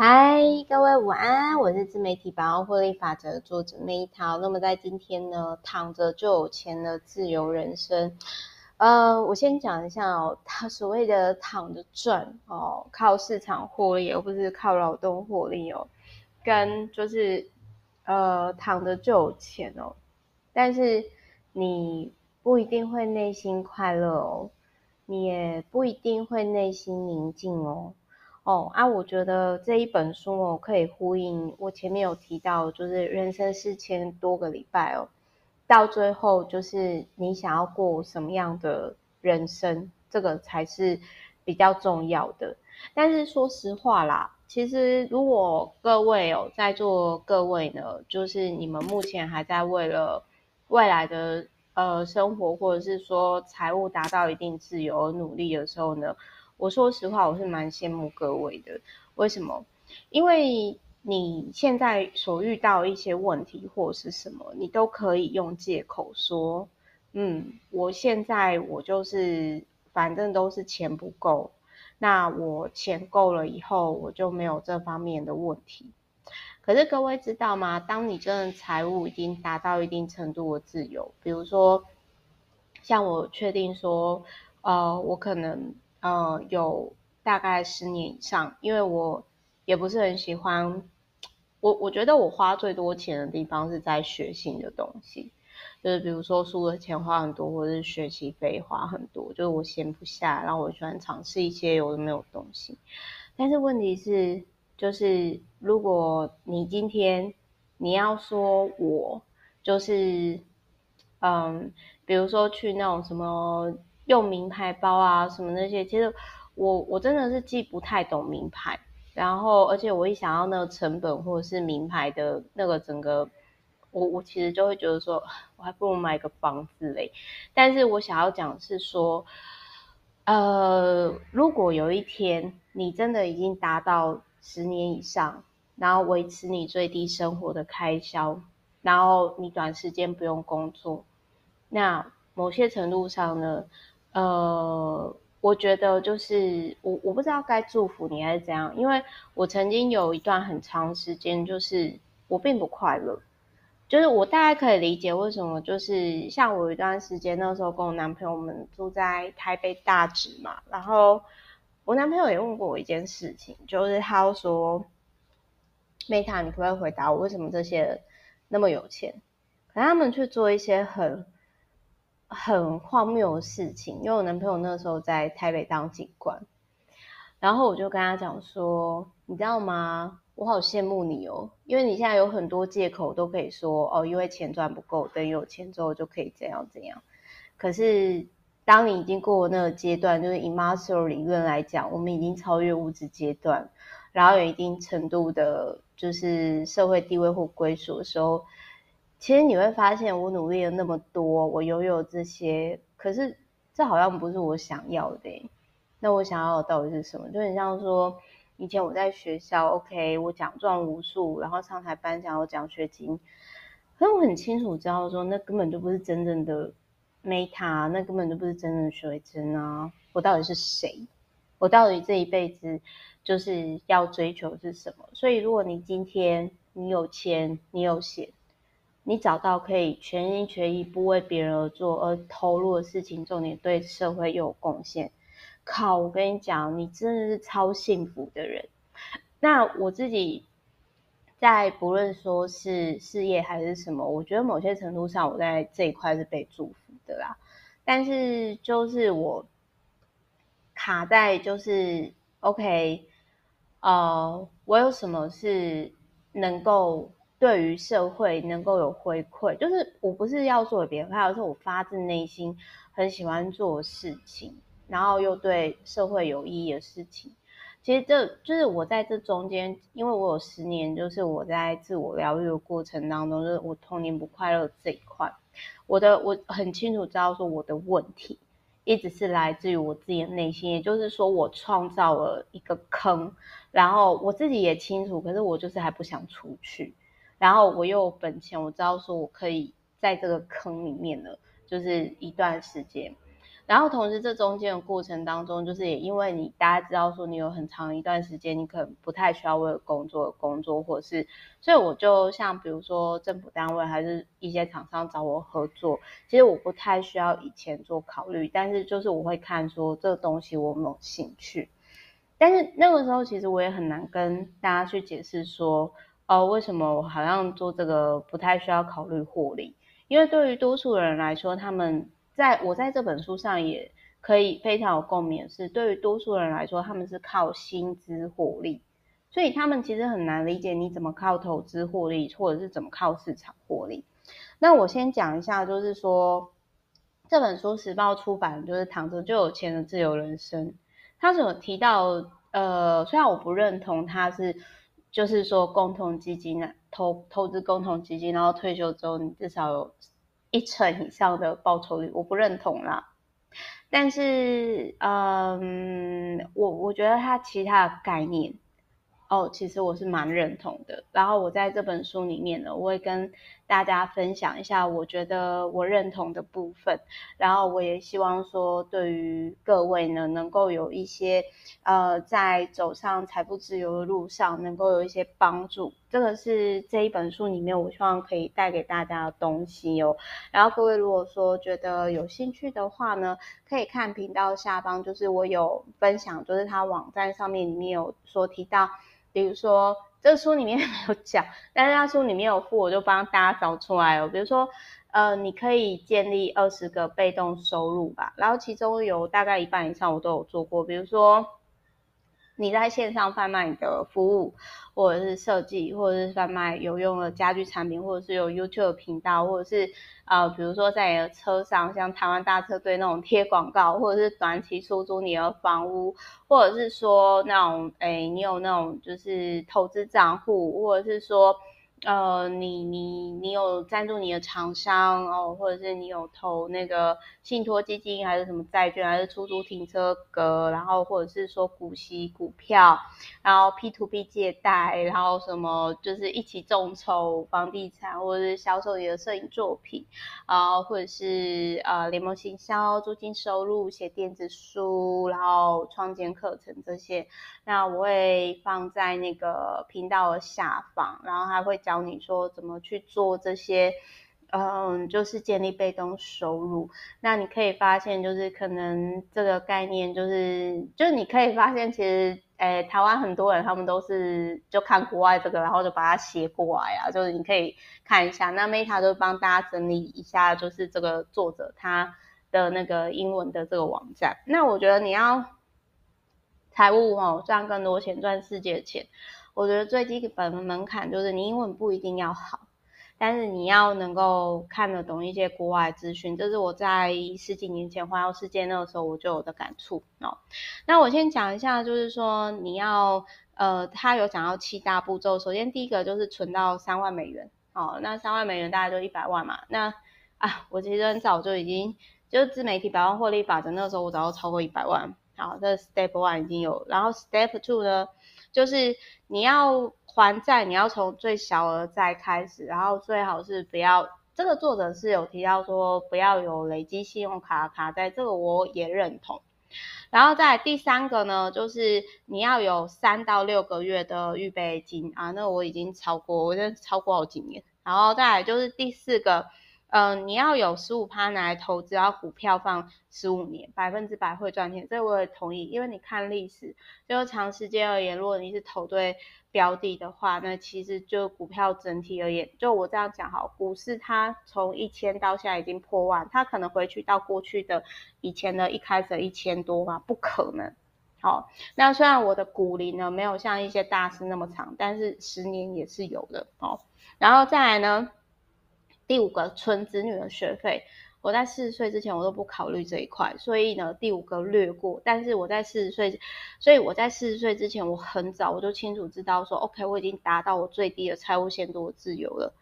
嗨，各位午安，我是自媒体百万获利法则作者梅桃。那么在今天呢，躺着就有钱的自由人生。呃，我先讲一下哦，他所谓的躺着赚哦，靠市场获利，而不是靠劳动获利哦，跟就是呃躺着就有钱哦，但是你不一定会内心快乐哦，你也不一定会内心宁静哦。哦啊，我觉得这一本书哦，可以呼应我前面有提到，就是人生四千多个礼拜哦，到最后就是你想要过什么样的人生，这个才是比较重要的。但是说实话啦，其实如果各位哦，在座各位呢，就是你们目前还在为了未来的呃生活，或者是说财务达到一定自由而努力的时候呢，我说实话，我是蛮羡慕各位的。为什么？因为你现在所遇到一些问题或是什么，你都可以用借口说，嗯，我现在我就是反正都是钱不够，那我钱够了以后，我就没有这方面的问题。可是各位知道吗？当你真的财务已经达到一定程度的自由，比如说像我确定说，呃，我可能。呃，有大概十年以上，因为我也不是很喜欢，我我觉得我花最多钱的地方是在学新的东西，就是比如说书的钱花很多，或者是学习费花很多，就是我闲不下，然后我喜欢尝试一些有的没有东西。但是问题是，就是如果你今天你要说我就是，嗯，比如说去那种什么。用名牌包啊，什么那些，其实我我真的是既不太懂名牌，然后而且我一想要那个成本或者是名牌的那个整个，我我其实就会觉得说，我还不如买个房子嘞。但是我想要讲是说，呃，如果有一天你真的已经达到十年以上，然后维持你最低生活的开销，然后你短时间不用工作，那某些程度上呢？呃，我觉得就是我我不知道该祝福你还是怎样，因为我曾经有一段很长时间，就是我并不快乐，就是我大概可以理解为什么，就是像我有一段时间那时候跟我男朋友们住在台北大直嘛，然后我男朋友也问过我一件事情，就是他说，Meta，你可不可以回答我为什么这些人那么有钱，可他们去做一些很。很荒谬的事情，因为我男朋友那时候在台北当警官，然后我就跟他讲说，你知道吗？我好羡慕你哦，因为你现在有很多借口都可以说哦，因为钱赚不够，等有钱之后就可以怎样怎样。可是当你已经过了那个阶段，就是以马斯洛理论来讲，我们已经超越物质阶段，然后有一定程度的，就是社会地位或归属的时候。其实你会发现，我努力了那么多，我拥有这些，可是这好像不是我想要的。那我想要的到底是什么？就很像说，以前我在学校，OK，我奖状无数，然后上台颁奖有奖学金，可是我很清楚知道说，那根本就不是真正的 Meta，那根本就不是真正的许维真啊！我到底是谁？我到底这一辈子就是要追求是什么？所以，如果你今天你有钱，你有闲。你找到可以全心全意不为别人而做而投入的事情，重点对社会有贡献。靠，我跟你讲，你真的是超幸福的人。那我自己在不论说是事业还是什么，我觉得某些程度上我在这一块是被祝福的啦。但是就是我卡在就是 OK，呃，我有什么是能够。对于社会能够有回馈，就是我不是要做给别人看，而是我发自内心很喜欢做事情，然后又对社会有意义的事情。其实这就是我在这中间，因为我有十年，就是我在自我疗愈的过程当中，就是我童年不快乐这一块，我的我很清楚知道说我的问题一直是来自于我自己的内心，也就是说我创造了一个坑，然后我自己也清楚，可是我就是还不想出去。然后我又有本钱，我知道说我可以在这个坑里面了，就是一段时间。然后同时这中间的过程当中，就是也因为你大家知道说你有很长一段时间你可能不太需要为了工作而工作，或者是所以我就像比如说政府单位还是一些厂商找我合作，其实我不太需要以前做考虑，但是就是我会看说这个东西我有没有兴趣。但是那个时候，其实我也很难跟大家去解释说，哦，为什么我好像做这个不太需要考虑获利？因为对于多数人来说，他们在我在这本书上也可以非常有共鸣，是对于多数人来说，他们是靠薪资获利，所以他们其实很难理解你怎么靠投资获利，或者是怎么靠市场获利。那我先讲一下，就是说这本书时报出版，就是躺着就有钱的自由人生。他所提到，呃，虽然我不认同他是，就是说共同基金啊，投投资共同基金，然后退休之后你至少有一成以上的报酬率，我不认同啦。但是，嗯，我我觉得它其他的概念。哦，其实我是蛮认同的。然后我在这本书里面呢，我会跟大家分享一下我觉得我认同的部分。然后我也希望说，对于各位呢，能够有一些呃，在走上财富自由的路上，能够有一些帮助。这个是这一本书里面我希望可以带给大家的东西哦。然后各位如果说觉得有兴趣的话呢，可以看频道下方，就是我有分享，就是他网站上面里面有说提到。比如说，这个书里面没 有讲，但是他书里面有附，我就帮大家找出来了。比如说，呃，你可以建立二十个被动收入吧，然后其中有大概一半以上我都有做过。比如说，你在线上贩卖你的服务，或者是设计，或者是贩卖有用的家具产品，或者是有 YouTube 频道，或者是。呃，比如说在你的车上，像台湾大车队那种贴广告，或者是短期出租你的房屋，或者是说那种，诶，你有那种就是投资账户，或者是说。呃，你你你有赞助你的厂商哦，或者是你有投那个信托基金，还是什么债券，还是出租停车格，然后或者是说股息股票，然后 P to P 借贷，然后什么就是一起众筹房地产，或者是销售你的摄影作品，啊、或者是呃联盟行销、租金收入、写电子书，然后创建课程这些，那我会放在那个频道的下方，然后还会。教你说怎么去做这些，嗯，就是建立被动收入。那你可以发现，就是可能这个概念，就是就是你可以发现，其实，诶，台湾很多人他们都是就看国外这个，然后就把它写过来啊。就是你可以看一下，那 Meta 就帮大家整理一下，就是这个作者他的那个英文的这个网站。那我觉得你要财务哦，赚更多钱，赚世界钱。我觉得最基本的门槛就是你英文不一定要好，但是你要能够看得懂一些国外资讯。这是我在十几年前环游世界那个时候我就有的感触哦。那我先讲一下，就是说你要呃，他有讲到七大步骤。首先第一个就是存到三万美元哦，那三万美元大概就一百万嘛。那啊，我其实很早就已经就是自媒体百万获利法则，那个时候我早就超过一百万。好，这 Step One 已经有，然后 Step Two 呢？就是你要还债，你要从最小额债开始，然后最好是不要。这个作者是有提到说不要有累积信用卡卡债，这个我也认同。然后再来第三个呢，就是你要有三到六个月的预备金啊，那我已经超过，我已经超过好几年。然后再来就是第四个。嗯、你要有十五趴拿来投资，要股票放十五年，百分之百会赚钱，这我也同意。因为你看历史，就长时间而言，如果你是投对标的的话，那其实就股票整体而言，就我这样讲好，股市它从一千到现在已经破万，它可能回去到过去的以前的一开始一千多吗？不可能。好，那虽然我的股龄呢没有像一些大师那么长，但是十年也是有的。哦，然后再来呢？第五个存子女的学费，我在四十岁之前我都不考虑这一块，所以呢，第五个略过。但是我在四十岁，所以我在四十岁之前，我很早我就清楚知道说，OK，我已经达到我最低的财务限度的自由了，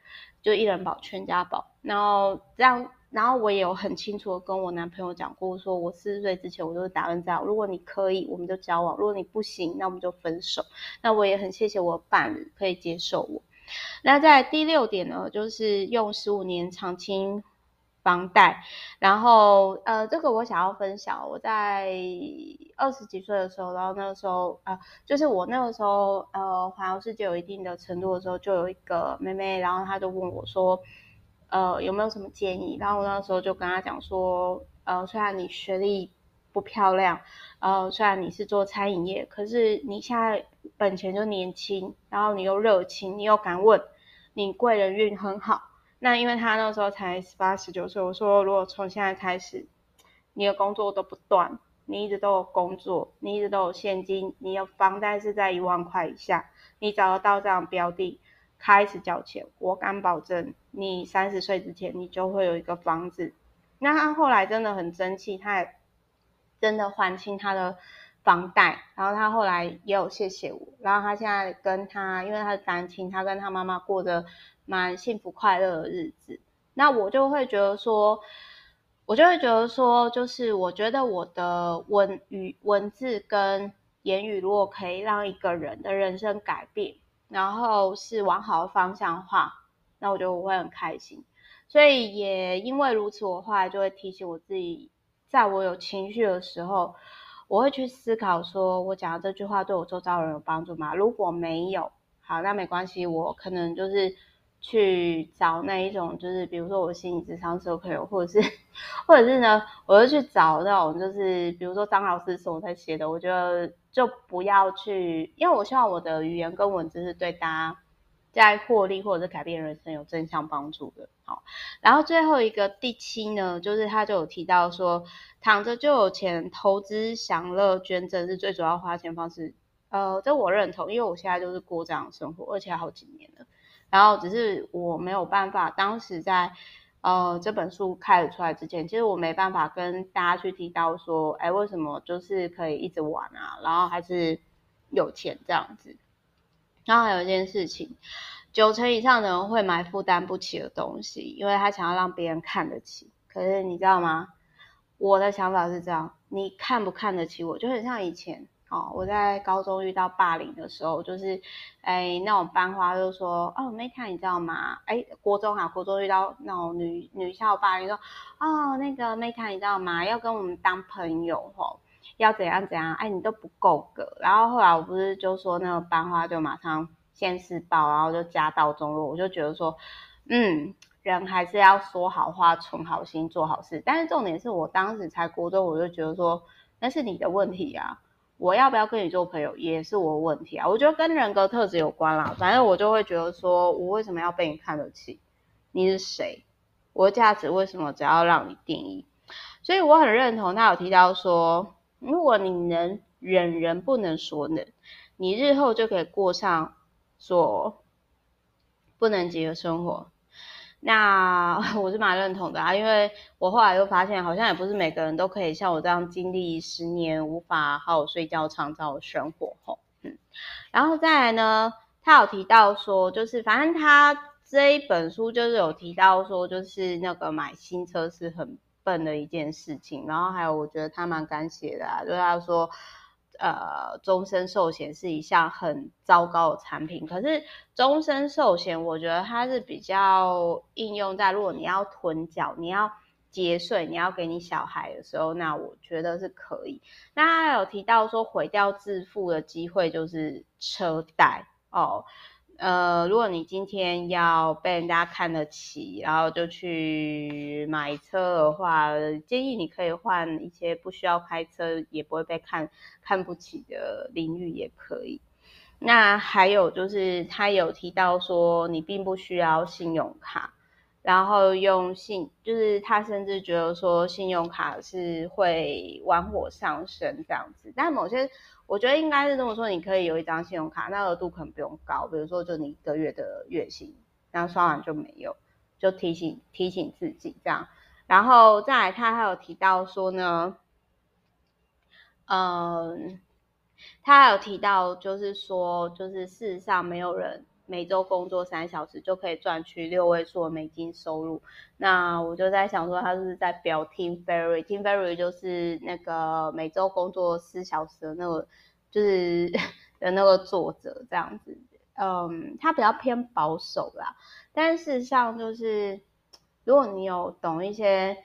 就一人保全家保。然后这样，然后我也有很清楚的跟我男朋友讲过，说我四十岁之前我都是打算这样，如果你可以，我们就交往；如果你不行，那我们就分手。那我也很谢谢我伴侣可以接受我。那在第六点呢，就是用十五年长青，房贷，然后呃，这个我想要分享，我在二十几岁的时候，然后那个时候呃，就是我那个时候呃，环游世界有一定的程度的时候，就有一个妹妹，然后她就问我说，呃，有没有什么建议？然后我那个时候就跟她讲说，呃，虽然你学历不漂亮，呃，虽然你是做餐饮业，可是你现在本钱就年轻，然后你又热情，你又敢问，你贵人运很好。那因为他那时候才十八十九岁，我说如果从现在开始，你的工作都不断，你一直都有工作，你一直都有现金，你的房贷是在一万块以下，你找得到这样标的，开始交钱，我敢保证，你三十岁之前你就会有一个房子。那他后来真的很争气，他也真的还清他的房贷，然后他后来也有谢谢我，然后他现在跟他，因为他是单亲，他跟他妈妈过着。蛮幸福快乐的日子，那我就会觉得说，我就会觉得说，就是我觉得我的文语文字跟言语，如果可以让一个人的人生改变，然后是往好的方向的话，那我觉得我会很开心。所以也因为如此，我后来就会提醒我自己，在我有情绪的时候，我会去思考说，我讲的这句话对我周遭人有帮助吗？如果没有，好，那没关系，我可能就是。去找那一种，就是比如说我心理智商师朋友，或者是，或者是呢，我就去找那种，就是比如说张老师是我在写的，我觉得就不要去，因为我希望我的语言跟文字是对大家在获利或者是改变人生有正向帮助的。好，然后最后一个第七呢，就是他就有提到说，躺着就有钱，投资享乐捐赠是最主要花钱方式。呃，这我认同，因为我现在就是过这样的生活，而且好几年了。然后只是我没有办法，当时在呃这本书开始出来之前，其实我没办法跟大家去提到说，哎，为什么就是可以一直玩啊，然后还是有钱这样子。然后还有一件事情，九成以上的人会买负担不起的东西，因为他想要让别人看得起。可是你知道吗？我的想法是这样，你看不看得起我，就很像以前。哦，我在高中遇到霸凌的时候，就是，哎，那种班花就说，哦，Meta 你知道吗？哎，国中啊，国中遇到那种女女校霸凌说，哦，那个 Meta 你知道吗？要跟我们当朋友吼，要怎样怎样？哎，你都不够格。然后后来我不是就说那个班花就马上现世报，然后就家道中落。我就觉得说，嗯，人还是要说好话，存好心，做好事。但是重点是我当时才国中，我就觉得说，那是你的问题啊。我要不要跟你做朋友也是我的问题啊，我觉得跟人格特质有关啦。反正我就会觉得说，我为什么要被你看得起？你是谁？我的价值为什么只要让你定义？所以我很认同他有提到说，如果你能忍人不能说能，你日后就可以过上所不能及的生活。那我是蛮认同的啊，因为我后来又发现，好像也不是每个人都可以像我这样经历十年无法好好睡觉创造生活吼。嗯，然后再来呢，他有提到说，就是反正他这一本书就是有提到说，就是那个买新车是很笨的一件事情。然后还有，我觉得他蛮敢写的啊，就是他说。呃，终身寿险是一项很糟糕的产品。可是，终身寿险我觉得它是比较应用在如果你要囤缴、你要节税、你要给你小孩的时候，那我觉得是可以。那他有提到说，毁掉致富的机会就是车贷哦。呃，如果你今天要被人家看得起，然后就去买车的话，建议你可以换一些不需要开车，也不会被看看不起的领域也可以。那还有就是他有提到说，你并不需要信用卡，然后用信，就是他甚至觉得说信用卡是会玩火上身这样子，但某些。我觉得应该是这么说，你可以有一张信用卡，那额度可能不用高，比如说就你一个月的月薪，然后刷完就没有，就提醒提醒自己这样。然后再来，他还有提到说呢，嗯，他还有提到就是说，就是事实上没有人。每周工作三小时就可以赚取六位数的美金收入，那我就在想说，他是在表 Tim Ferriss，Tim Ferriss 就是那个每周工作四小时的那个，就是 的那个作者这样子，嗯，他比较偏保守啦，但事实上就是，如果你有懂一些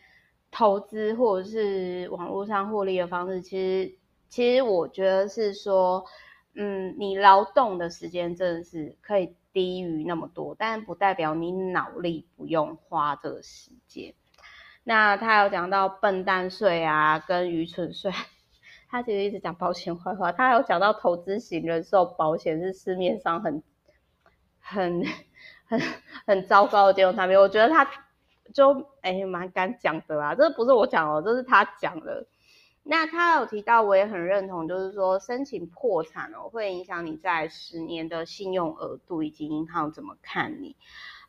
投资或者是网络上获利的方式，其实其实我觉得是说，嗯，你劳动的时间真的是可以低于那么多，但不代表你脑力不用花这个时间。那他有讲到笨蛋税啊，跟愚蠢税。他其实一直讲保险坏话。他还有讲到投资型人寿保险是市面上很、很、很、很糟糕的金融产品。我觉得他就哎蛮敢讲的啦，这不是我讲哦，这是他讲的。那他有提到，我也很认同，就是说申请破产哦，会影响你在十年的信用额度以及银行怎么看你。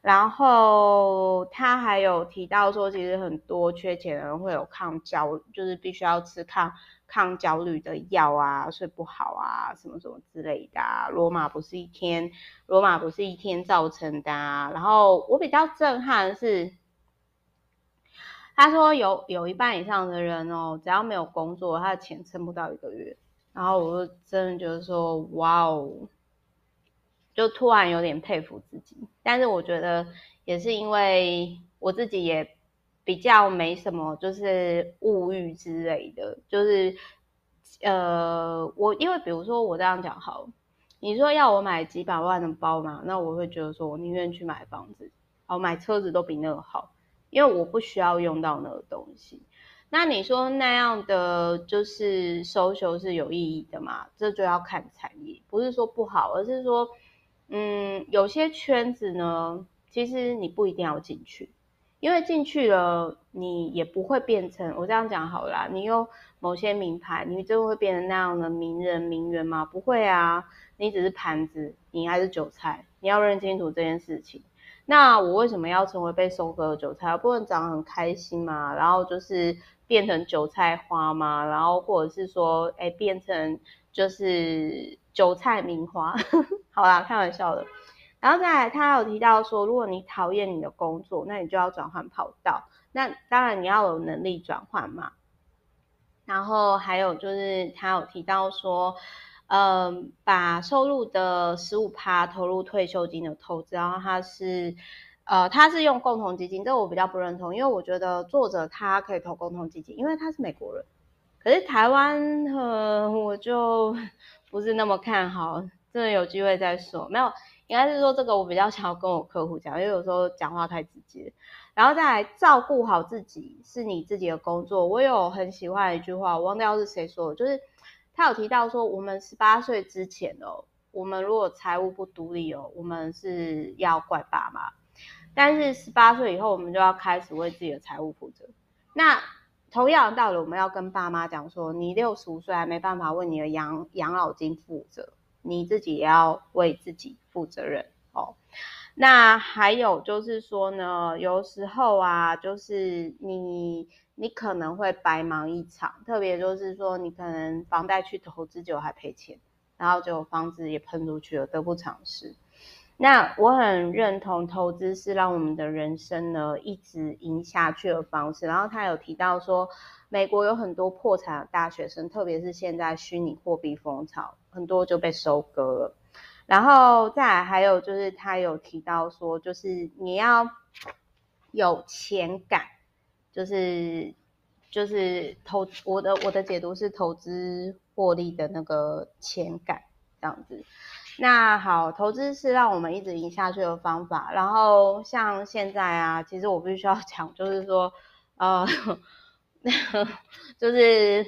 然后他还有提到说，其实很多缺钱的人会有抗焦，就是必须要吃抗抗焦虑的药啊，睡不好啊，什么什么之类的啊。罗马不是一天，罗马不是一天造成的啊。然后我比较震撼的是，他说有有一半以上的人哦，只要没有工作，他的钱撑不到一个月。然后我就真的觉得说，哇哦。就突然有点佩服自己，但是我觉得也是因为我自己也比较没什么，就是物欲之类的，就是呃，我因为比如说我这样讲好，你说要我买几百万的包嘛，那我会觉得说我宁愿去买房子，好买车子都比那个好，因为我不需要用到那个东西。那你说那样的就是 social 是有意义的嘛？这就要看产业，不是说不好，而是说。嗯，有些圈子呢，其实你不一定要进去，因为进去了，你也不会变成我这样讲好了啦，你有某些名牌，你就会变成那样的名人名媛吗？不会啊，你只是盘子，你还是韭菜，你要认清楚这件事情。那我为什么要成为被收割的韭菜？我不能长得很开心嘛，然后就是变成韭菜花嘛，然后或者是说，哎，变成就是。韭菜名花，好啦，开玩笑的。然后再来，他有提到说，如果你讨厌你的工作，那你就要转换跑道。那当然你要有能力转换嘛。然后还有就是，他有提到说，嗯，把收入的十五趴投入退休金的投资。然后他是，呃，他是用共同基金，这我比较不认同，因为我觉得作者他可以投共同基金，因为他是美国人。可是台湾，呃，我就。不是那么看好，真的有机会再说。没有，应该是说这个我比较想要跟我客户讲，因为有时候讲话太直接。然后再来照顾好自己是你自己的工作。我有很喜欢一句话，我忘掉是谁说的，就是他有提到说，我们十八岁之前哦，我们如果财务不独立哦，我们是要怪爸妈。但是十八岁以后，我们就要开始为自己的财务负责。那同样的道理，我们要跟爸妈讲说，你六十五岁还没办法为你的养养老金负责，你自己也要为自己负责任哦。那还有就是说呢，有时候啊，就是你你可能会白忙一场，特别就是说，你可能房贷去投资就还赔钱，然后就房子也喷出去了，得不偿失。那我很认同投资是让我们的人生呢一直赢下去的方式。然后他有提到说，美国有很多破产的大学生，特别是现在虚拟货币风潮，很多就被收割了。然后再来还有就是他有提到说，就是你要有钱感，就是就是投我的我的解读是投资获利的那个钱感这样子。那好，投资是让我们一直赢下去的方法。然后像现在啊，其实我必须要讲，就是说，呃，就是，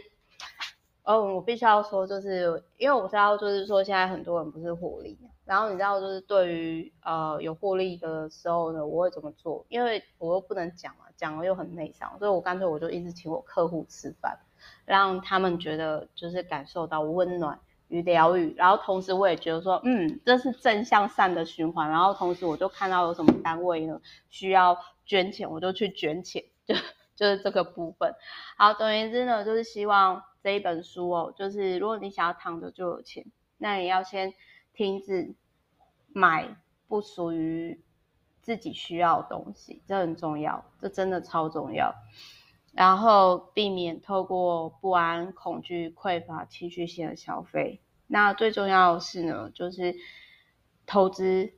呃，我必须要说，就是因为我知道，就是说现在很多人不是获利，然后你知道，就是对于呃有获利的时候呢，我会怎么做？因为我又不能讲嘛，讲了又很内伤，所以我干脆我就一直请我客户吃饭，让他们觉得就是感受到温暖。与疗愈，然后同时我也觉得说，嗯，这是正向善的循环。然后同时我就看到有什么单位呢需要捐钱，我就去捐钱，就就是这个部分。好，总而言之呢，就是希望这一本书哦，就是如果你想要躺着就有钱，那你要先停止买不属于自己需要的东西，这很重要，这真的超重要。然后避免透过不安、恐惧、匮乏、情绪性的消费。那最重要的是呢，就是投资，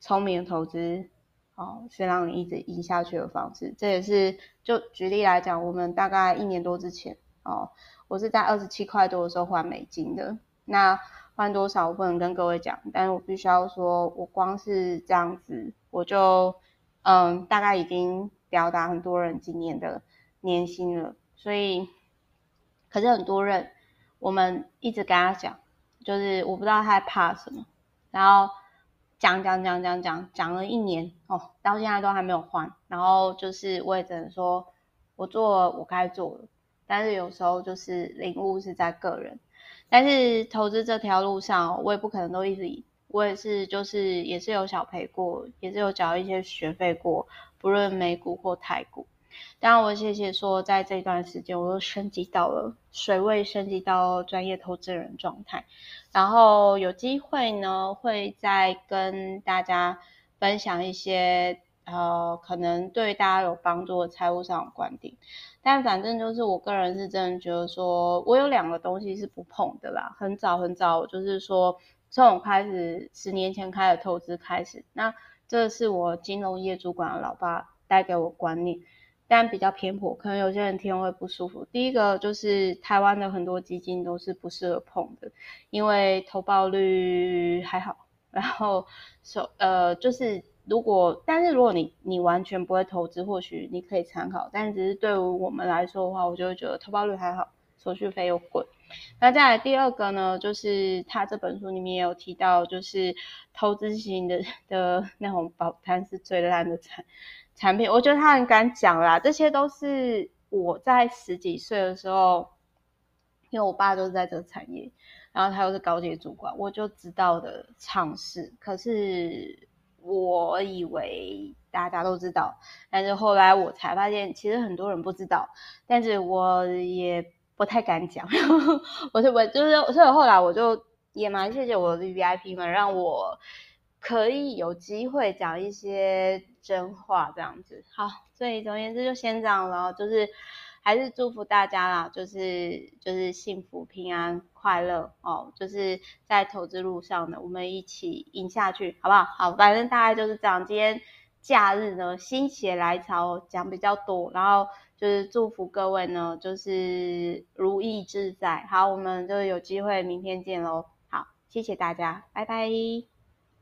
聪明投资，哦，是让你一直赢下去的方式。这也是就举例来讲，我们大概一年多之前哦，我是在二十七块多的时候换美金的。那换多少我不能跟各位讲，但是我必须要说，我光是这样子，我就嗯，大概已经表达很多人今年的年薪了。所以，可是很多人，我们一直跟他讲，就是我不知道他在怕什么，然后讲讲讲讲讲讲了一年哦，到现在都还没有换。然后就是我也只能说，我做了我该做的，但是有时候就是领悟是在个人。但是投资这条路上，我也不可能都一直，我也是就是也是有小赔过，也是有缴一些学费过，不论美股或台股。当然我谢谢说，在这段时间我都升级到了水位，升级到专业投资人状态，然后有机会呢，会再跟大家分享一些呃，可能对大家有帮助的财务上的观点。但反正就是我个人是真的觉得说，我有两个东西是不碰的啦。很早很早，就是说从我开始十年前开始投资开始，那这是我金融业主管的老爸带给我观念，但比较偏颇，可能有些人听会不舒服。第一个就是台湾的很多基金都是不适合碰的，因为投报率还好，然后手呃就是。如果，但是如果你你完全不会投资，或许你可以参考。但只是对于我们来说的话，我就会觉得投报率还好，手续费又贵。那再来第二个呢，就是他这本书里面也有提到，就是投资型的 的那种保单是最烂的产产品。我觉得他很敢讲啦，这些都是我在十几岁的时候，因为我爸就是在这个产业，然后他又是高级主管，我就知道的常识。可是。我以为大家都知道，但是后来我才发现，其实很多人不知道。但是我也不太敢讲，我就我就是，所以后来我就也蛮谢谢我的 VIP 们，让我可以有机会讲一些真话这样子。好，所以总而言之就先这样了，就是。还是祝福大家啦，就是就是幸福、平安、快乐哦，就是在投资路上呢，我们一起赢下去，好不好？好，反正大概就是这样。今天假日呢，心血来潮讲比较多，然后就是祝福各位呢，就是如意自在。好，我们就有机会明天见喽。好，谢谢大家，拜拜。